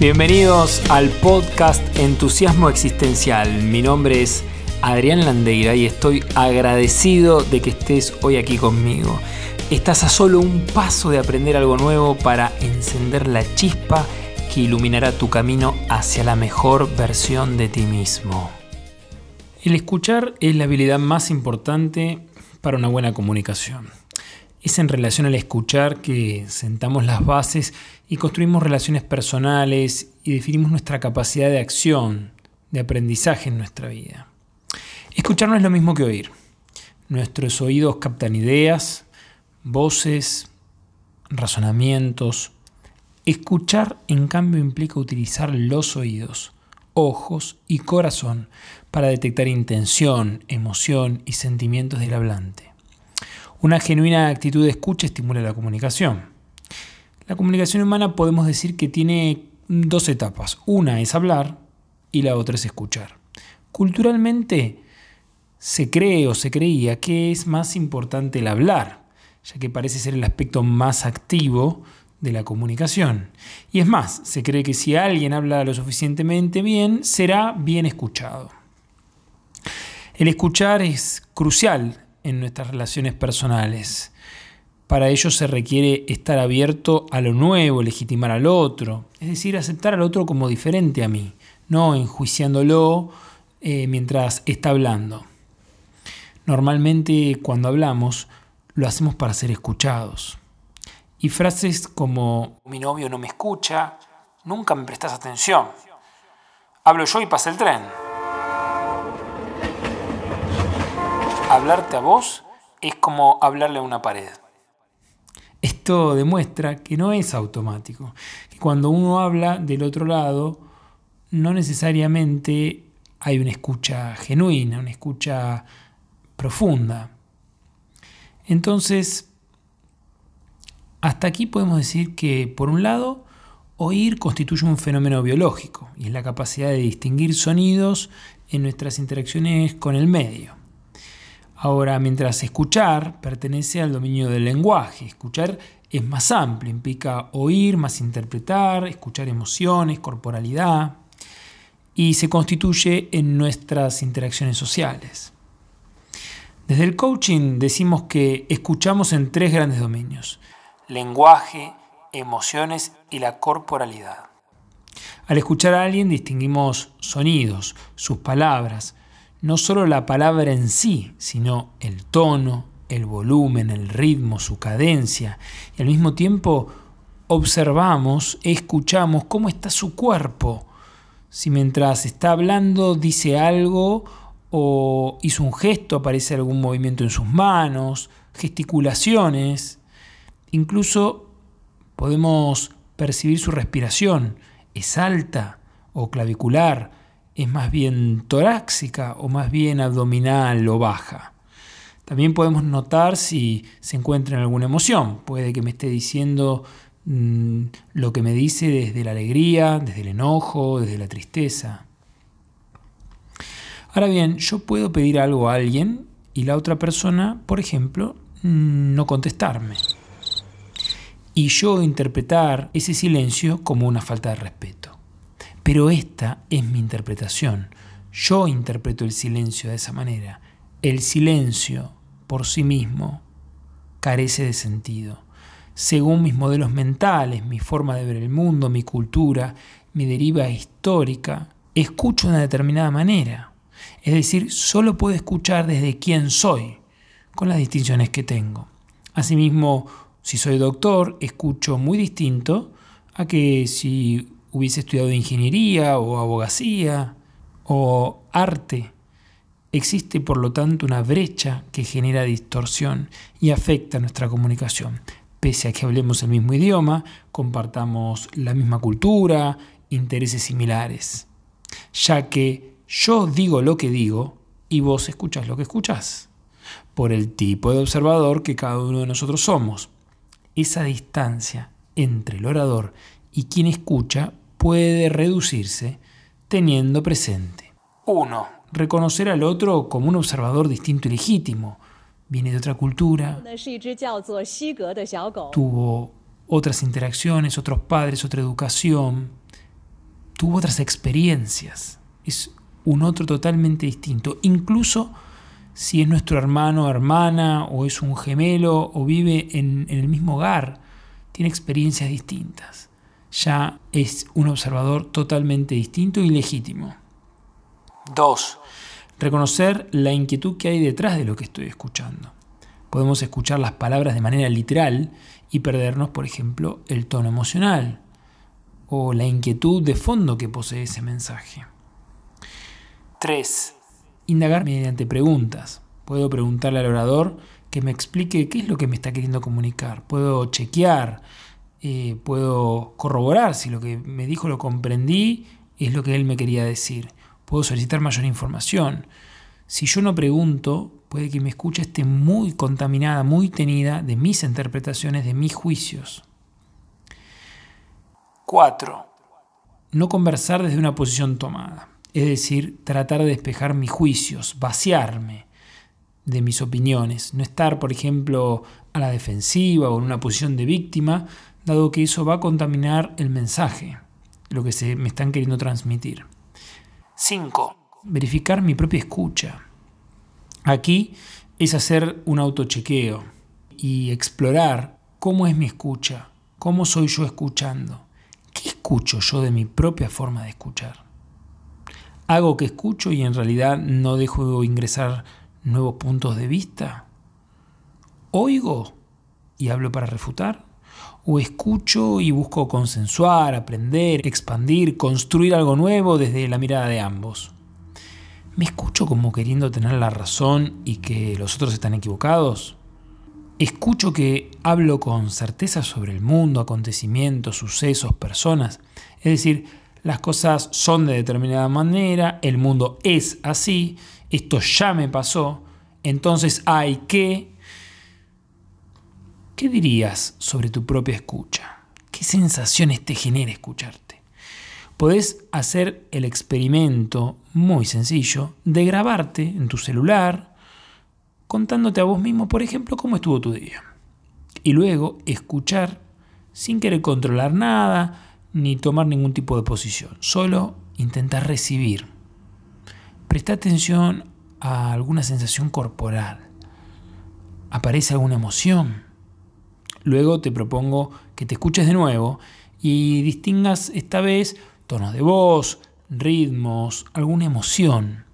Bienvenidos al podcast Entusiasmo Existencial. Mi nombre es Adrián Landeira y estoy agradecido de que estés hoy aquí conmigo. Estás a solo un paso de aprender algo nuevo para encender la chispa que iluminará tu camino hacia la mejor versión de ti mismo. El escuchar es la habilidad más importante para una buena comunicación. Es en relación al escuchar que sentamos las bases y construimos relaciones personales y definimos nuestra capacidad de acción, de aprendizaje en nuestra vida. Escuchar no es lo mismo que oír. Nuestros oídos captan ideas, voces, razonamientos. Escuchar, en cambio, implica utilizar los oídos, ojos y corazón para detectar intención, emoción y sentimientos del hablante. Una genuina actitud de escucha estimula la comunicación. La comunicación humana podemos decir que tiene dos etapas. Una es hablar y la otra es escuchar. Culturalmente se cree o se creía que es más importante el hablar, ya que parece ser el aspecto más activo de la comunicación. Y es más, se cree que si alguien habla lo suficientemente bien, será bien escuchado. El escuchar es crucial en nuestras relaciones personales. Para ello se requiere estar abierto a lo nuevo, legitimar al otro, es decir, aceptar al otro como diferente a mí, no enjuiciándolo eh, mientras está hablando. Normalmente cuando hablamos lo hacemos para ser escuchados. Y frases como mi novio no me escucha, nunca me prestas atención, hablo yo y pasa el tren. Hablarte a vos es como hablarle a una pared. Esto demuestra que no es automático, que cuando uno habla del otro lado, no necesariamente hay una escucha genuina, una escucha profunda. Entonces, hasta aquí podemos decir que, por un lado, oír constituye un fenómeno biológico y es la capacidad de distinguir sonidos en nuestras interacciones con el medio. Ahora, mientras escuchar pertenece al dominio del lenguaje, escuchar es más amplio, implica oír más interpretar, escuchar emociones, corporalidad, y se constituye en nuestras interacciones sociales. Desde el coaching decimos que escuchamos en tres grandes dominios, lenguaje, emociones y la corporalidad. Al escuchar a alguien distinguimos sonidos, sus palabras, no solo la palabra en sí, sino el tono, el volumen, el ritmo, su cadencia, y al mismo tiempo observamos, escuchamos cómo está su cuerpo, si mientras está hablando dice algo o hizo un gesto, aparece algún movimiento en sus manos, gesticulaciones, incluso podemos percibir su respiración, es alta o clavicular, es más bien torácica o más bien abdominal o baja. También podemos notar si se encuentra en alguna emoción. Puede que me esté diciendo mm, lo que me dice desde la alegría, desde el enojo, desde la tristeza. Ahora bien, yo puedo pedir algo a alguien y la otra persona, por ejemplo, mm, no contestarme. Y yo interpretar ese silencio como una falta de respeto. Pero esta es mi interpretación. Yo interpreto el silencio de esa manera. El silencio por sí mismo carece de sentido. Según mis modelos mentales, mi forma de ver el mundo, mi cultura, mi deriva histórica, escucho de una determinada manera. Es decir, solo puedo escuchar desde quién soy, con las distinciones que tengo. Asimismo, si soy doctor, escucho muy distinto a que si hubiese estudiado ingeniería o abogacía o arte. Existe por lo tanto una brecha que genera distorsión y afecta nuestra comunicación. Pese a que hablemos el mismo idioma, compartamos la misma cultura, intereses similares. Ya que yo digo lo que digo y vos escuchás lo que escuchás. Por el tipo de observador que cada uno de nosotros somos. Esa distancia entre el orador y quien escucha puede reducirse teniendo presente 1. Reconocer al otro como un observador distinto y legítimo. Viene de otra cultura, tuvo otras interacciones, otros padres, otra educación. tuvo otras experiencias. Es un otro totalmente distinto. Incluso si es nuestro hermano o hermana, o es un gemelo, o vive en, en el mismo hogar, tiene experiencias distintas. Ya es un observador totalmente distinto y legítimo. 2. Reconocer la inquietud que hay detrás de lo que estoy escuchando. Podemos escuchar las palabras de manera literal y perdernos, por ejemplo, el tono emocional o la inquietud de fondo que posee ese mensaje. 3. Indagar mediante preguntas. Puedo preguntarle al orador que me explique qué es lo que me está queriendo comunicar. Puedo chequear, eh, puedo corroborar si lo que me dijo lo comprendí es lo que él me quería decir. Puedo solicitar mayor información. Si yo no pregunto, puede que mi escucha esté muy contaminada, muy tenida de mis interpretaciones, de mis juicios. 4. No conversar desde una posición tomada, es decir, tratar de despejar mis juicios, vaciarme de mis opiniones, no estar, por ejemplo, a la defensiva o en una posición de víctima, dado que eso va a contaminar el mensaje, lo que se me están queriendo transmitir. 5. Verificar mi propia escucha. Aquí es hacer un autochequeo y explorar cómo es mi escucha, cómo soy yo escuchando, qué escucho yo de mi propia forma de escuchar. Hago que escucho y en realidad no dejo ingresar nuevos puntos de vista. Oigo y hablo para refutar. O escucho y busco consensuar, aprender, expandir, construir algo nuevo desde la mirada de ambos. ¿Me escucho como queriendo tener la razón y que los otros están equivocados? ¿Escucho que hablo con certeza sobre el mundo, acontecimientos, sucesos, personas? Es decir, las cosas son de determinada manera, el mundo es así, esto ya me pasó, entonces hay que... ¿Qué dirías sobre tu propia escucha? ¿Qué sensaciones te genera escucharte? podés hacer el experimento muy sencillo de grabarte en tu celular contándote a vos mismo, por ejemplo, cómo estuvo tu día. Y luego escuchar sin querer controlar nada ni tomar ningún tipo de posición, solo intentar recibir. Presta atención a alguna sensación corporal. ¿Aparece alguna emoción? Luego te propongo que te escuches de nuevo y distingas esta vez tonos de voz, ritmos, alguna emoción.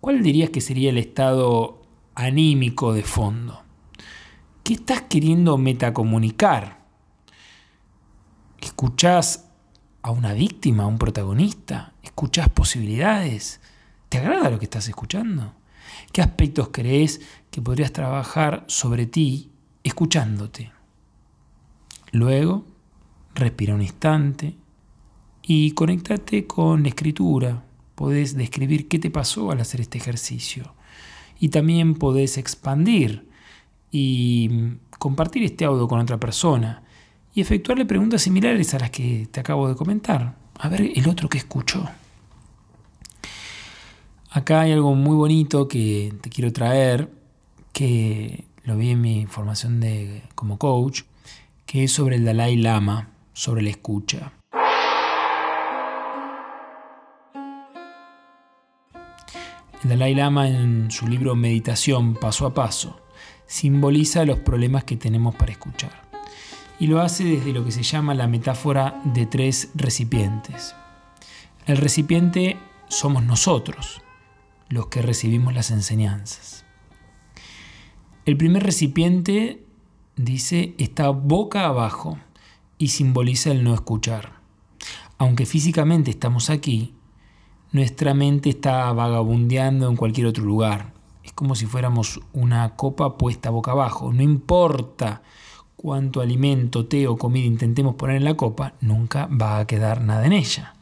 ¿Cuál dirías que sería el estado anímico de fondo? ¿Qué estás queriendo metacomunicar? ¿Escuchás a una víctima, a un protagonista? ¿Escuchás posibilidades? ¿Te agrada lo que estás escuchando? ¿Qué aspectos crees que podrías trabajar sobre ti escuchándote? Luego, respira un instante y conéctate con la escritura. Podés describir qué te pasó al hacer este ejercicio. Y también podés expandir y compartir este audio con otra persona y efectuarle preguntas similares a las que te acabo de comentar. A ver el otro que escuchó. Acá hay algo muy bonito que te quiero traer, que lo vi en mi formación de, como coach, que es sobre el Dalai Lama, sobre la escucha. El Dalai Lama en su libro Meditación paso a paso simboliza los problemas que tenemos para escuchar. Y lo hace desde lo que se llama la metáfora de tres recipientes. El recipiente somos nosotros, los que recibimos las enseñanzas. El primer recipiente, dice, está boca abajo y simboliza el no escuchar. Aunque físicamente estamos aquí, nuestra mente está vagabundeando en cualquier otro lugar. Es como si fuéramos una copa puesta boca abajo. No importa cuánto alimento, té o comida intentemos poner en la copa, nunca va a quedar nada en ella.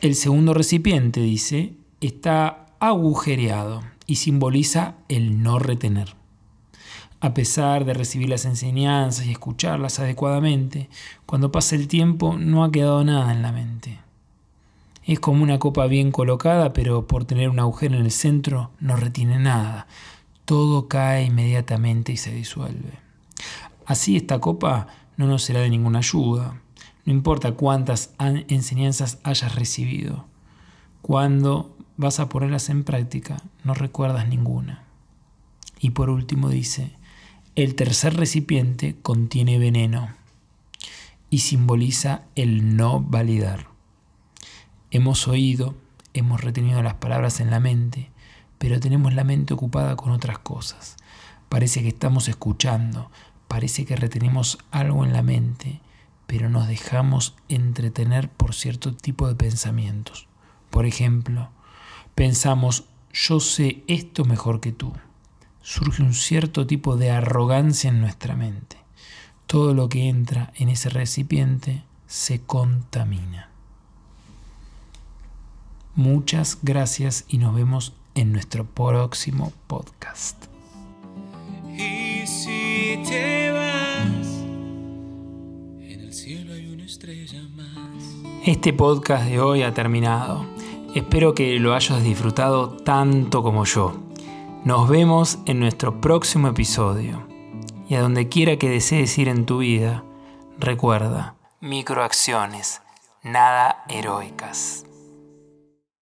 El segundo recipiente, dice, está agujereado y simboliza el no retener. A pesar de recibir las enseñanzas y escucharlas adecuadamente, cuando pasa el tiempo no ha quedado nada en la mente. Es como una copa bien colocada, pero por tener un agujero en el centro no retiene nada. Todo cae inmediatamente y se disuelve. Así esta copa no nos será de ninguna ayuda. No importa cuántas enseñanzas hayas recibido. Cuando vas a ponerlas en práctica, no recuerdas ninguna. Y por último dice, el tercer recipiente contiene veneno y simboliza el no validar. Hemos oído, hemos retenido las palabras en la mente, pero tenemos la mente ocupada con otras cosas. Parece que estamos escuchando, parece que retenemos algo en la mente, pero nos dejamos entretener por cierto tipo de pensamientos. Por ejemplo, pensamos, yo sé esto mejor que tú. Surge un cierto tipo de arrogancia en nuestra mente. Todo lo que entra en ese recipiente se contamina. Muchas gracias y nos vemos en nuestro próximo podcast. Y si te vas, en el cielo hay una estrella más. Este podcast de hoy ha terminado. Espero que lo hayas disfrutado tanto como yo. Nos vemos en nuestro próximo episodio. Y a donde quiera que desees ir en tu vida, recuerda, microacciones, nada heroicas.